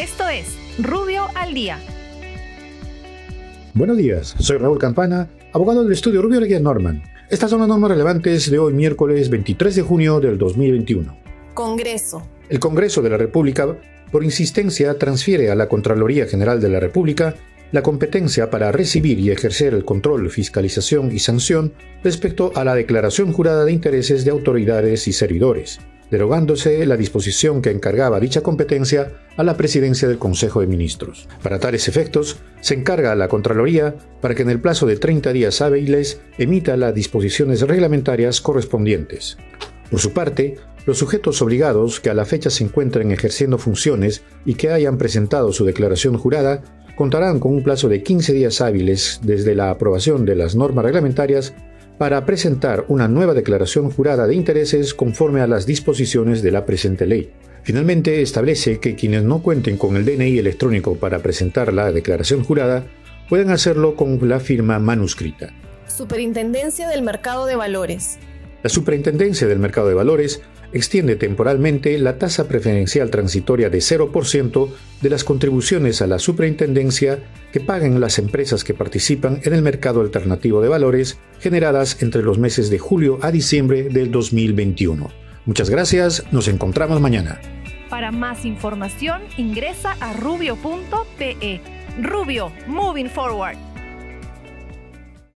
Esto es Rubio al Día. Buenos días, soy Raúl Campana, abogado del estudio Rubio Leguía Norman. Estas son las normas relevantes de hoy miércoles 23 de junio del 2021. Congreso. El Congreso de la República, por insistencia, transfiere a la Contraloría General de la República la competencia para recibir y ejercer el control, fiscalización y sanción respecto a la declaración jurada de intereses de autoridades y servidores derogándose la disposición que encargaba dicha competencia a la presidencia del Consejo de Ministros. Para tales efectos, se encarga a la Contraloría para que en el plazo de 30 días hábiles emita las disposiciones reglamentarias correspondientes. Por su parte, los sujetos obligados que a la fecha se encuentren ejerciendo funciones y que hayan presentado su declaración jurada contarán con un plazo de 15 días hábiles desde la aprobación de las normas reglamentarias para presentar una nueva declaración jurada de intereses conforme a las disposiciones de la presente ley. Finalmente, establece que quienes no cuenten con el DNI electrónico para presentar la declaración jurada pueden hacerlo con la firma manuscrita. Superintendencia del Mercado de Valores. La Superintendencia del Mercado de Valores extiende temporalmente la tasa preferencial transitoria de 0% de las contribuciones a la superintendencia que paguen las empresas que participan en el mercado alternativo de valores generadas entre los meses de julio a diciembre del 2021. Muchas gracias, nos encontramos mañana. Para más información ingresa a rubio.pe. Rubio, moving forward.